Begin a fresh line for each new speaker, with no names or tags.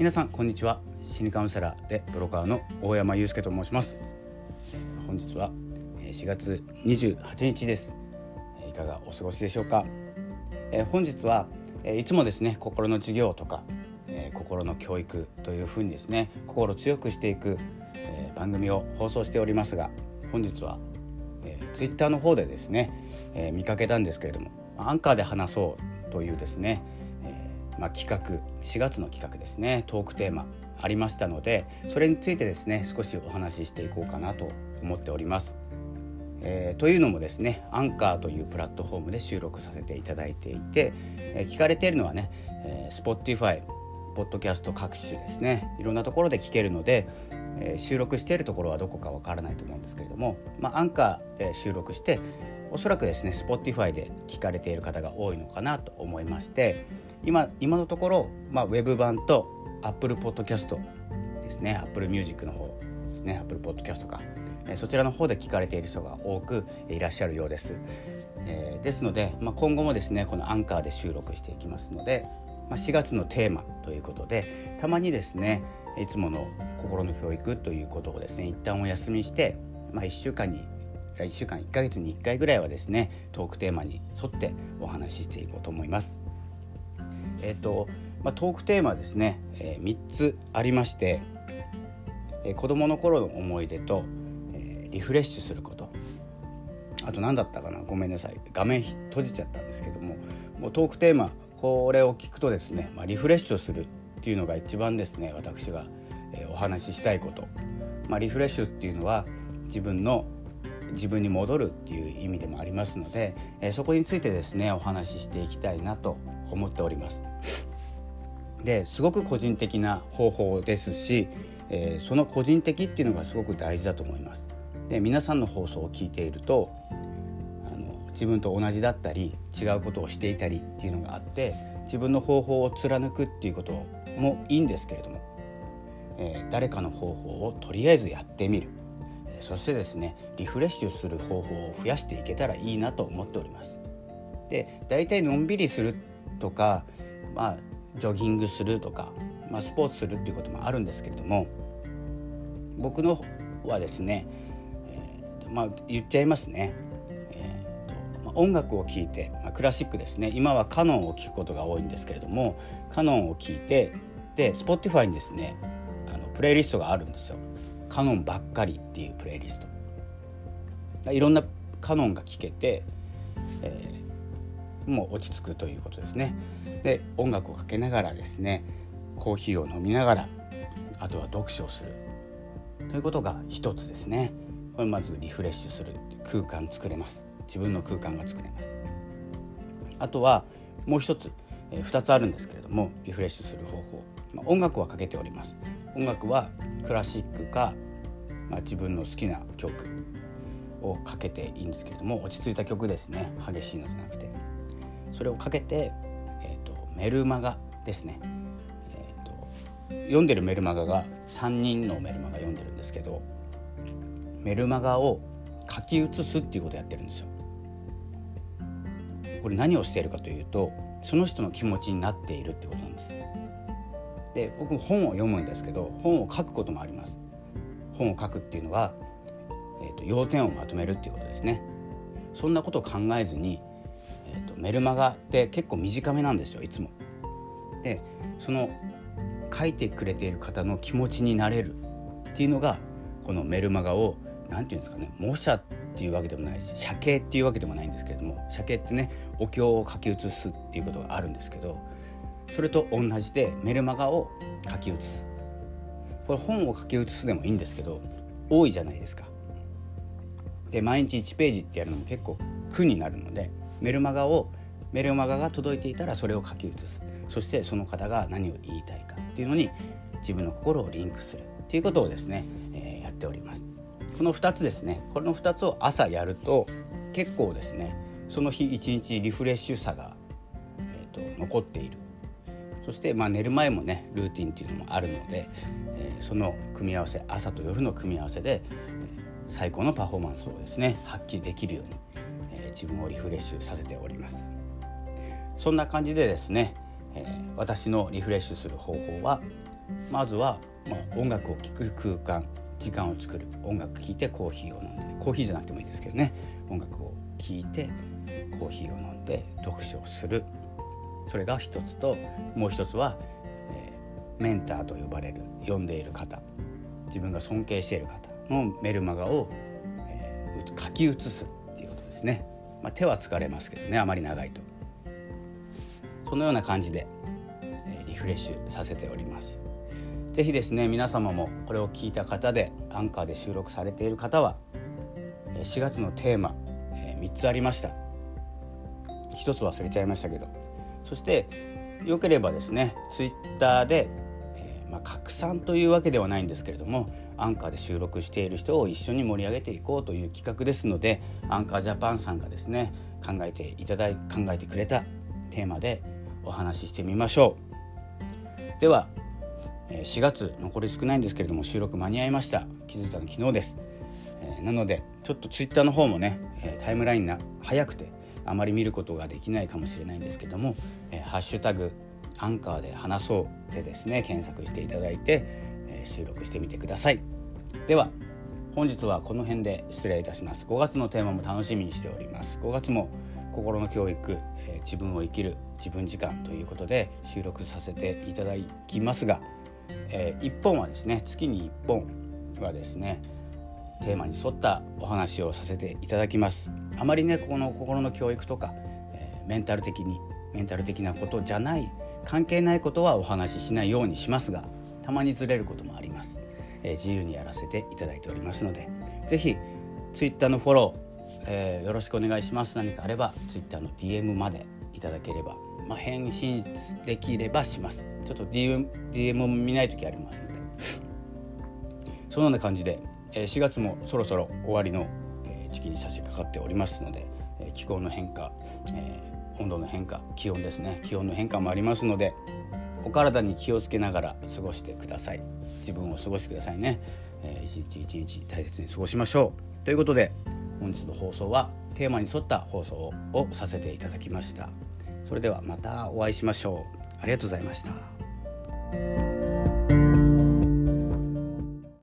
皆さんこんにちは。心理カウンセラーでブロガーの大山祐介と申します。本日は4月28日です。いかがお過ごしでしょうか？本日はいつもですね心の授業とか心の教育というふうにですね心を強くしていく番組を放送しておりますが本日はツイッターの方でですね見かけたんですけれどもアンカーで話そうというですねまあ、企画4月の企画ですねトークテーマありましたのでそれについてですね少しお話ししていこうかなと思っております。えー、というのもですねアンカーというプラットフォームで収録させていただいていて、えー、聞かれているのはね、えー、Spotify ポッドキャスト各種ですねいろんなところで聞けるので、えー、収録しているところはどこかわからないと思うんですけれども、まあ、アンカーで収録しておそらくですね Spotify で聞かれている方が多いのかなと思いまして今今のところ、まあ、ウェブ版と Apple Podcast ですね。Apple Music の方ですね Apple Podcast か、えそちらの方で聞かれている人が多くいらっしゃるようです、えー、ですので、まあ、今後もですねこのアンカーで収録していきますので、まあ、4月のテーマということでたまにですねいつもの心の教育ということをですね一旦お休みして、まあ、1週間に1週間1ヶ月に1回ぐらいはですねトークテーマに沿ってお話ししていこうと思います。えっ、ー、とまあ、トークテーマですね、えー、3つありまして、えー、子どもの頃の思い出と、えー、リフレッシュすること。あと何だったかな？ごめんなさい。画面閉じちゃったんですけども。もうトークテーマこれを聞くとですね、まあ、リフレッシュするっていうのが一番ですね私が、えー、お話ししたいこと、まあ、リフレッシュっていうのは自分の自分に戻るっていう意味でもありますので、えー、そこについてですねお話ししていきたいなと思っております。ですごく個人的な方法ですし、えー、その個人的っていうのがすごく大事だと思います。で皆さんの放送を聞いているとあの自分と同じだったり違うことをしていたりっていうのがあって自分の方法を貫くっていうこともいいんですけれども、えー、誰かの方法をとりあえずやってみる、え、そしてですねリフレッシュする方法を増やしていけたらいいなと思っております。で大体のんびりするとか、まあ、ジョギングするとか、まあ、スポーツするっていうこともあるんですけれども僕のはですね、えーまあ、言っちゃいますね、えーとまあ、音楽を聴いて、まあ、クラシックですね。今はカノンを聴くことが多いんですけれどもカノンを聴いてで Spotify にですねあのプレイリストがあるんですよ。カノンばっかりっていうプレイリスト。いろんなカノンが聴けて、えも落ち着くということですね。で音楽をかけながらですねコーヒーを飲みながらあとは読書をする。ということが一つですね。これまずリフレッシュする。空間作れます。自分の空間が作れます。あとはもう一つ、えー、2つあるんですけれどもリフレッシュする方法、まあ、音楽はかけております。音楽はクラシックか、まあ、自分の好きな曲をかけていいんですけれども落ち着いた曲ですね。激しいのじゃなくて。それをかけて、えーと、メルマガですね、えーと、読んでるメルマガが3人のメルマガ読んでるんですけどメルマガを書き写すっていうことをやってるんですよ。これ何をしているかというとその人の気持ちになっているってことなんです。で僕本を読むんですけど本を書くこともあります。本を書くっていうのは、えーと要点をまとめるっていうことですね。そんなことを考えずに、メルマガって結構短めなんですよいつも。でその書いてくれている方の気持ちになれるっていうのがこのメルマガを何て言うんですかね模写っていうわけでもないし写経っていうわけでもないんですけれども写経ってねお経を書き写すっていうことがあるんですけどそれと同じでメルマガを書き写すこれ本を書き写すでもいいんですけど多いじゃないですか。で毎日1ページってやるのも結構苦になるのでメルマガをメルマガが届いていたらそれを書き写す。そしてその方が何を言いたいかっていうのに自分の心をリンクするっていうことをですね、えー、やっております。この2つですね。この2つを朝やると結構ですねその日一日リフレッシュさが、えーと、残っている。そしてまあ寝る前もねルーティンっていうのもあるので、えー、その組み合わせ朝と夜の組み合わせで、えー、最高のパフォーマンスをですね発揮できるように自分をリフレッシュさせております。そんな感じでですね、えー、私のリフレッシュする方法はまずは、まあ、音楽を聴く空間時間を作る。音楽聴いてコーヒーを飲んでコーヒーじゃなくてもいいですけどね。音楽を聴いてコーヒーを飲んで読書をする。それが一つともう一つは、えー、メンターと呼ばれる読んでいる方。自分が尊敬している方のメルマガを、えー、書き写すっていうことですね、まあ、手は疲れますけどねあまり長いと。そのような感じで、えー、リフレッシュさせております。是非ですね皆様もこれを聞いた方でアンカーで収録されている方は4月のテーマ、え、3つありました。1つ忘れちゃいましたけど。そしてよければですねツイッターで、えー、まあ、拡散というわけではないんですけれどもアンカーで収録している人を一緒に盛り上げていこうという企画ですのでアンカージャパンさんがですね考えていただい考えてくれたテーマでお話ししてみましょう。では4月残り少ないんですけれども収録間に合いました。気づいたの昨日です、なのでちょっとツイッターの方もねタイムラインが早くてあまり見ることができないかもしれないんですけども「、ハッシュタグアンカーで話そう」でですね検索していただいて、えー、収録してみてください。では本日はこの辺で失礼いたします。5月のテーマも楽しみにしております。5月も心の教育、えー、自分を生きる自分時間ということで収録させていただきますが、えー、1本はですね月に1本はですねテーマに沿ったお話をさせていただきます。あまりねこの心の教育とか、えー、メンタル的にメンタル的なことじゃない関係ないことはお話ししないようにしますがたまにずれることもあります、えー、自由にやらせていただいておりますので是非 Twitter のフォロー、えー、よろしくお願いします。何かあれば Twitter の DM までいただければ、まあ、返信できればします。ちょっと DM, DM も見ない時ありますので。そんな感じでえ4月もそろそろ終わりの時期に差し掛かっておりますのでえ気候の変化え温度の変化気温ですね。気温の変化もありますのでお体に気をつけながら過ごしてください。自分を過ごしてくださいね。一日一日大切に過ごしましょう。ということで本日の放送はテーマに沿った放送をさせていただきました。それではまたお会いしましょう。ありがとうございました。